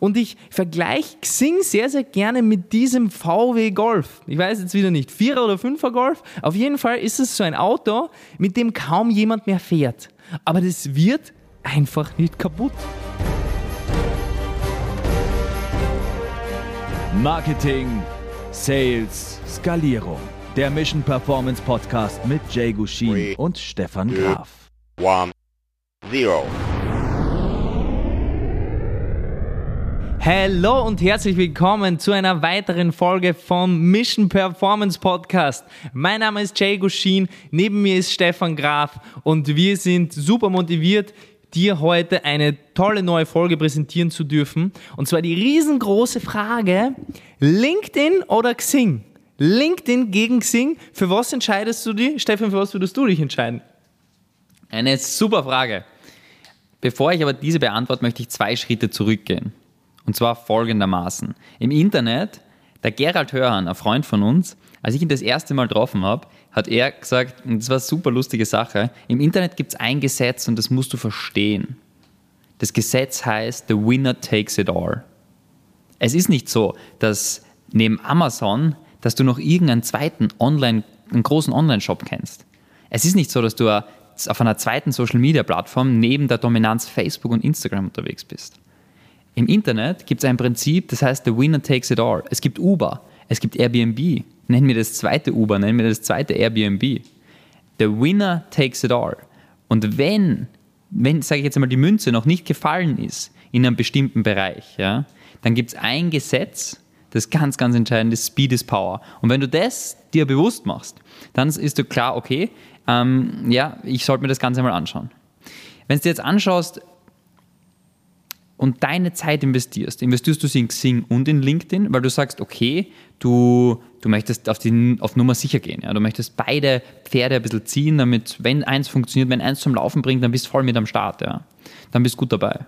Und ich vergleiche Xing sehr, sehr gerne mit diesem VW Golf. Ich weiß jetzt wieder nicht, Vierer oder Fünfer Golf. Auf jeden Fall ist es so ein Auto, mit dem kaum jemand mehr fährt. Aber das wird einfach nicht kaputt. Marketing, Sales, Skalierung. Der Mission Performance Podcast mit Jay Gushin Three, und Stefan two, Graf. one, zero. Hallo und herzlich willkommen zu einer weiteren Folge vom Mission Performance Podcast. Mein Name ist Jay Gushin, neben mir ist Stefan Graf und wir sind super motiviert, dir heute eine tolle neue Folge präsentieren zu dürfen. Und zwar die riesengroße Frage, LinkedIn oder Xing? LinkedIn gegen Xing, für was entscheidest du dich? Stefan, für was würdest du dich entscheiden? Eine super Frage. Bevor ich aber diese beantworte, möchte ich zwei Schritte zurückgehen. Und zwar folgendermaßen. Im Internet, der Gerald Hörhan, ein Freund von uns, als ich ihn das erste Mal getroffen habe, hat er gesagt, und das war eine super lustige Sache, im Internet gibt es ein Gesetz und das musst du verstehen. Das Gesetz heißt, the winner takes it all. Es ist nicht so, dass neben Amazon, dass du noch irgendeinen zweiten Online, einen großen Online-Shop kennst. Es ist nicht so, dass du auf einer zweiten Social-Media-Plattform neben der Dominanz Facebook und Instagram unterwegs bist. Im Internet gibt es ein Prinzip, das heißt, the winner takes it all. Es gibt Uber, es gibt Airbnb. Nennen wir das zweite Uber, nennen wir das zweite Airbnb. The winner takes it all. Und wenn, wenn, sage ich jetzt einmal, die Münze noch nicht gefallen ist in einem bestimmten Bereich, ja, dann gibt es ein Gesetz, das ganz, ganz entscheidend ist, Speed is Power. Und wenn du das dir bewusst machst, dann ist du klar, okay, ähm, ja, ich sollte mir das Ganze mal anschauen. Wenn du dir jetzt anschaust, und deine Zeit investierst, investierst du sie in Xing und in LinkedIn, weil du sagst, okay, du, du möchtest auf, die, auf Nummer sicher gehen. Ja? Du möchtest beide Pferde ein bisschen ziehen, damit, wenn eins funktioniert, wenn eins zum Laufen bringt, dann bist du voll mit am Start. Ja? Dann bist du gut dabei.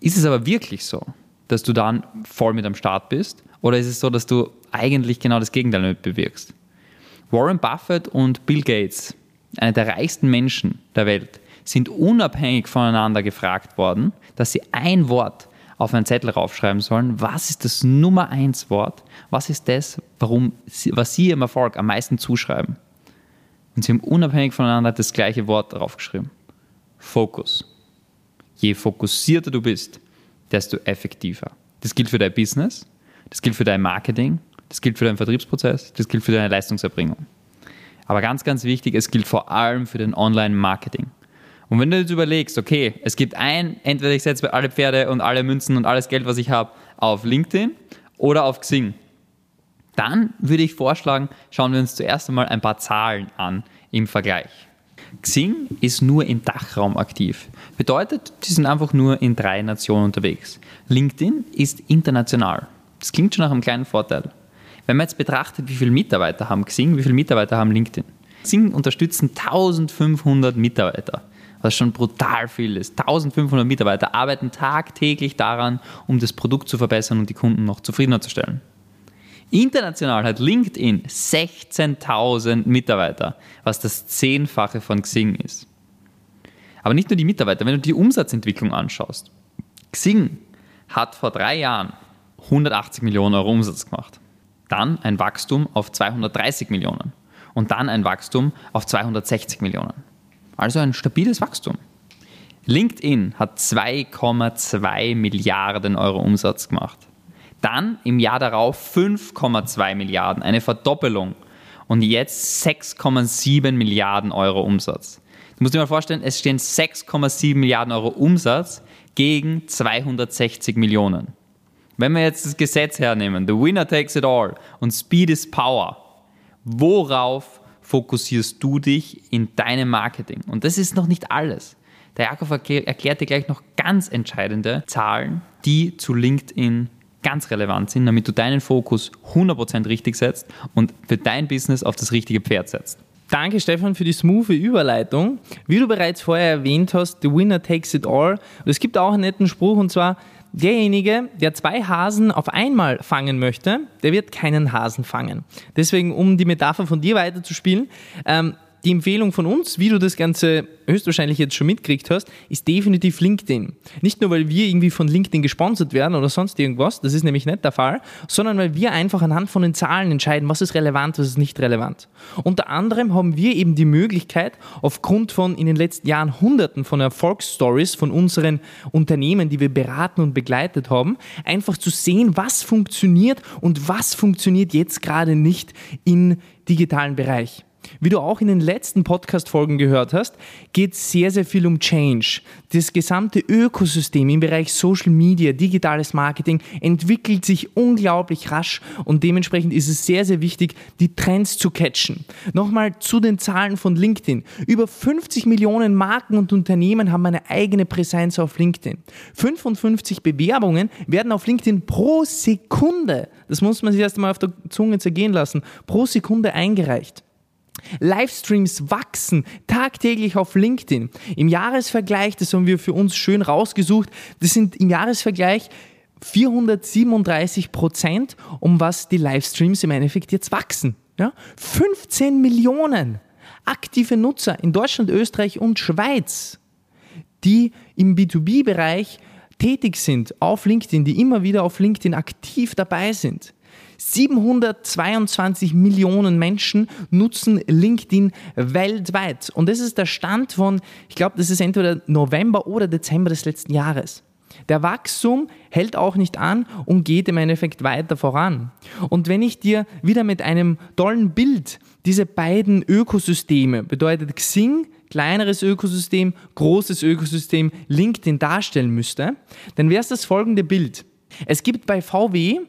Ist es aber wirklich so, dass du dann voll mit am Start bist? Oder ist es so, dass du eigentlich genau das Gegenteil damit bewirkst? Warren Buffett und Bill Gates, einer der reichsten Menschen der Welt, sind unabhängig voneinander gefragt worden, dass sie ein Wort auf einen Zettel raufschreiben sollen. Was ist das Nummer eins Wort? Was ist das, warum was sie ihrem Erfolg am meisten zuschreiben? Und sie haben unabhängig voneinander das gleiche Wort draufgeschrieben. Fokus. Je fokussierter du bist, desto effektiver. Das gilt für dein Business, das gilt für dein Marketing, das gilt für deinen Vertriebsprozess, das gilt für deine Leistungserbringung. Aber ganz, ganz wichtig, es gilt vor allem für den Online-Marketing. Und wenn du jetzt überlegst, okay, es gibt ein, entweder ich setze alle Pferde und alle Münzen und alles Geld, was ich habe, auf LinkedIn oder auf Xing, dann würde ich vorschlagen, schauen wir uns zuerst einmal ein paar Zahlen an im Vergleich. Xing ist nur im Dachraum aktiv. Bedeutet, die sind einfach nur in drei Nationen unterwegs. LinkedIn ist international. Das klingt schon nach einem kleinen Vorteil. Wenn man jetzt betrachtet, wie viele Mitarbeiter haben Xing, wie viele Mitarbeiter haben LinkedIn. Xing unterstützen 1500 Mitarbeiter was schon brutal viel ist. 1500 Mitarbeiter arbeiten tagtäglich daran, um das Produkt zu verbessern und die Kunden noch zufriedener zu stellen. International hat LinkedIn 16.000 Mitarbeiter, was das Zehnfache von Xing ist. Aber nicht nur die Mitarbeiter, wenn du die Umsatzentwicklung anschaust. Xing hat vor drei Jahren 180 Millionen Euro Umsatz gemacht. Dann ein Wachstum auf 230 Millionen. Und dann ein Wachstum auf 260 Millionen. Also ein stabiles Wachstum. LinkedIn hat 2,2 Milliarden Euro Umsatz gemacht. Dann im Jahr darauf 5,2 Milliarden, eine Verdoppelung. Und jetzt 6,7 Milliarden Euro Umsatz. Du musst dir mal vorstellen, es stehen 6,7 Milliarden Euro Umsatz gegen 260 Millionen. Wenn wir jetzt das Gesetz hernehmen, the winner takes it all und speed is power, worauf fokussierst du dich in deinem Marketing. Und das ist noch nicht alles. Der Jakob erklärt dir gleich noch ganz entscheidende Zahlen, die zu LinkedIn ganz relevant sind, damit du deinen Fokus 100% richtig setzt und für dein Business auf das richtige Pferd setzt. Danke, Stefan, für die smooth Überleitung. Wie du bereits vorher erwähnt hast, the winner takes it all. Und es gibt auch einen netten Spruch und zwar, derjenige, der zwei Hasen auf einmal fangen möchte, der wird keinen Hasen fangen. Deswegen, um die Metapher von dir weiterzuspielen, ähm, die Empfehlung von uns, wie du das Ganze höchstwahrscheinlich jetzt schon mitgekriegt hast, ist definitiv LinkedIn. Nicht nur, weil wir irgendwie von LinkedIn gesponsert werden oder sonst irgendwas, das ist nämlich nicht der Fall, sondern weil wir einfach anhand von den Zahlen entscheiden, was ist relevant, was ist nicht relevant. Unter anderem haben wir eben die Möglichkeit, aufgrund von in den letzten Jahren Hunderten von Erfolgsstories von unseren Unternehmen, die wir beraten und begleitet haben, einfach zu sehen, was funktioniert und was funktioniert jetzt gerade nicht im digitalen Bereich. Wie du auch in den letzten Podcast-Folgen gehört hast, geht sehr, sehr viel um Change. Das gesamte Ökosystem im Bereich Social Media, digitales Marketing entwickelt sich unglaublich rasch und dementsprechend ist es sehr, sehr wichtig, die Trends zu catchen. Nochmal zu den Zahlen von LinkedIn. Über 50 Millionen Marken und Unternehmen haben eine eigene Präsenz auf LinkedIn. 55 Bewerbungen werden auf LinkedIn pro Sekunde, das muss man sich erst einmal auf der Zunge zergehen lassen, pro Sekunde eingereicht. Livestreams wachsen tagtäglich auf LinkedIn. Im Jahresvergleich, das haben wir für uns schön rausgesucht, das sind im Jahresvergleich 437 Prozent, um was die Livestreams im Endeffekt jetzt wachsen. Ja? 15 Millionen aktive Nutzer in Deutschland, Österreich und Schweiz, die im B2B-Bereich tätig sind auf LinkedIn, die immer wieder auf LinkedIn aktiv dabei sind. 722 Millionen Menschen nutzen LinkedIn weltweit. Und das ist der Stand von, ich glaube, das ist entweder November oder Dezember des letzten Jahres. Der Wachstum hält auch nicht an und geht im Endeffekt weiter voran. Und wenn ich dir wieder mit einem tollen Bild diese beiden Ökosysteme, bedeutet Xing, kleineres Ökosystem, großes Ökosystem, LinkedIn darstellen müsste, dann wäre es das folgende Bild. Es gibt bei VW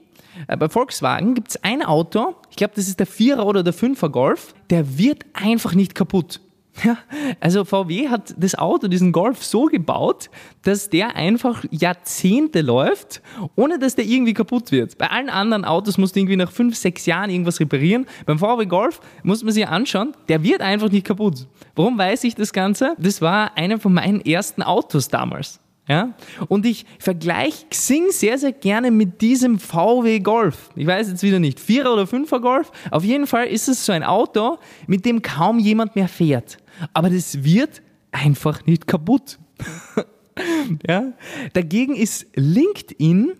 bei Volkswagen gibt es ein Auto, ich glaube, das ist der Vierer oder der Fünfer Golf, der wird einfach nicht kaputt. Ja, also VW hat das Auto, diesen Golf so gebaut, dass der einfach Jahrzehnte läuft, ohne dass der irgendwie kaputt wird. Bei allen anderen Autos musst du irgendwie nach fünf, sechs Jahren irgendwas reparieren. Beim VW Golf muss man sich anschauen, der wird einfach nicht kaputt. Warum weiß ich das Ganze? Das war einer von meinen ersten Autos damals. Ja? Und ich vergleiche Xing sehr, sehr gerne mit diesem VW Golf. Ich weiß jetzt wieder nicht, Vierer oder Fünfer Golf. Auf jeden Fall ist es so ein Auto, mit dem kaum jemand mehr fährt. Aber das wird einfach nicht kaputt. ja? Dagegen ist LinkedIn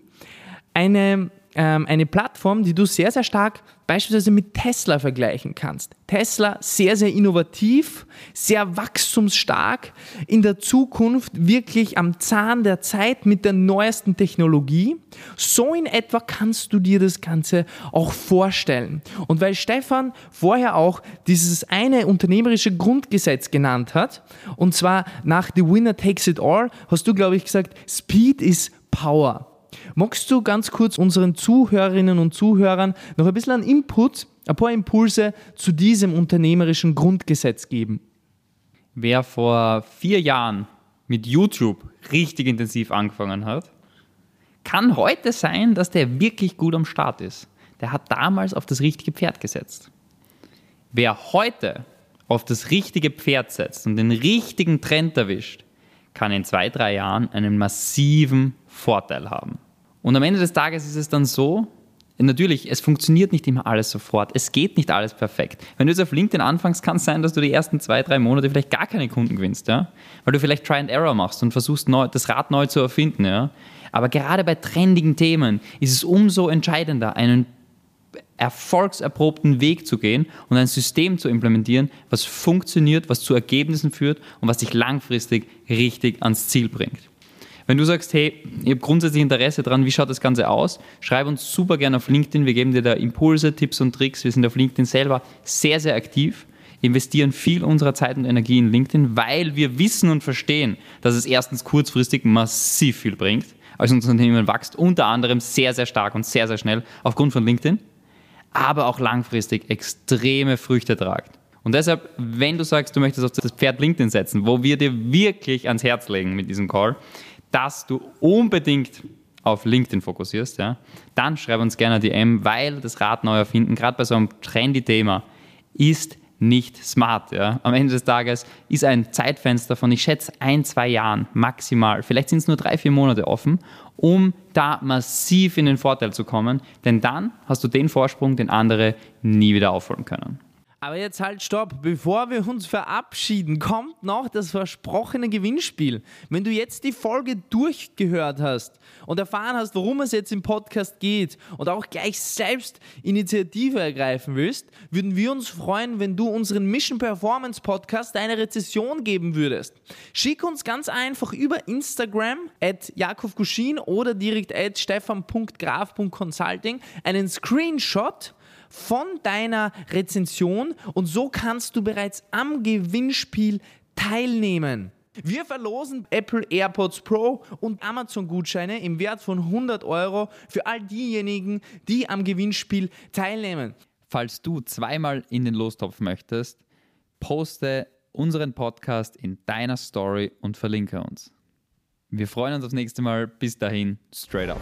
eine, ähm, eine Plattform, die du sehr, sehr stark beispielsweise mit Tesla vergleichen kannst. Tesla sehr, sehr innovativ, sehr wachstumsstark, in der Zukunft wirklich am Zahn der Zeit mit der neuesten Technologie. So in etwa kannst du dir das Ganze auch vorstellen. Und weil Stefan vorher auch dieses eine unternehmerische Grundgesetz genannt hat, und zwar nach The Winner Takes It All, hast du, glaube ich, gesagt, Speed is Power. Magst du ganz kurz unseren Zuhörerinnen und Zuhörern noch ein bisschen an Input, ein paar Impulse zu diesem unternehmerischen Grundgesetz geben? Wer vor vier Jahren mit YouTube richtig intensiv angefangen hat, kann heute sein, dass der wirklich gut am Start ist. Der hat damals auf das richtige Pferd gesetzt. Wer heute auf das richtige Pferd setzt und den richtigen Trend erwischt, kann in zwei, drei Jahren einen massiven Vorteil haben. Und am Ende des Tages ist es dann so, Natürlich, es funktioniert nicht immer alles sofort. Es geht nicht alles perfekt. Wenn du jetzt auf LinkedIn anfängst, kann es sein, dass du die ersten zwei, drei Monate vielleicht gar keine Kunden gewinnst, ja? Weil du vielleicht Try and Error machst und versuchst, neu, das Rad neu zu erfinden, ja? Aber gerade bei trendigen Themen ist es umso entscheidender, einen erfolgserprobten Weg zu gehen und ein System zu implementieren, was funktioniert, was zu Ergebnissen führt und was dich langfristig richtig ans Ziel bringt. Wenn du sagst, hey, ich habe grundsätzlich Interesse daran, wie schaut das Ganze aus, schreib uns super gerne auf LinkedIn. Wir geben dir da Impulse, Tipps und Tricks. Wir sind auf LinkedIn selber sehr, sehr aktiv, investieren viel unserer Zeit und Energie in LinkedIn, weil wir wissen und verstehen, dass es erstens kurzfristig massiv viel bringt, als unser Unternehmen wächst, unter anderem sehr, sehr stark und sehr, sehr schnell aufgrund von LinkedIn, aber auch langfristig extreme Früchte tragt. Und deshalb, wenn du sagst, du möchtest auf das Pferd LinkedIn setzen, wo wir dir wirklich ans Herz legen mit diesem Call, dass du unbedingt auf LinkedIn fokussierst, ja, dann schreib uns gerne DM, weil das Rad neu erfinden, gerade bei so einem trendy Thema, ist nicht smart. Ja. Am Ende des Tages ist ein Zeitfenster von, ich schätze, ein, zwei Jahren maximal, vielleicht sind es nur drei, vier Monate offen, um da massiv in den Vorteil zu kommen, denn dann hast du den Vorsprung, den andere nie wieder aufholen können. Aber jetzt halt stopp, bevor wir uns verabschieden, kommt noch das versprochene Gewinnspiel. Wenn du jetzt die Folge durchgehört hast und erfahren hast, worum es jetzt im Podcast geht und auch gleich selbst Initiative ergreifen willst, würden wir uns freuen, wenn du unseren Mission Performance Podcast eine Rezession geben würdest. Schick uns ganz einfach über Instagram at jakobguschin oder direkt at stefan.graf.consulting einen Screenshot von deiner Rezension und so kannst du bereits am Gewinnspiel teilnehmen. Wir verlosen Apple AirPods Pro und Amazon-Gutscheine im Wert von 100 Euro für all diejenigen, die am Gewinnspiel teilnehmen. Falls du zweimal in den Lostopf möchtest, poste unseren Podcast in deiner Story und verlinke uns. Wir freuen uns aufs nächste Mal. Bis dahin, straight up.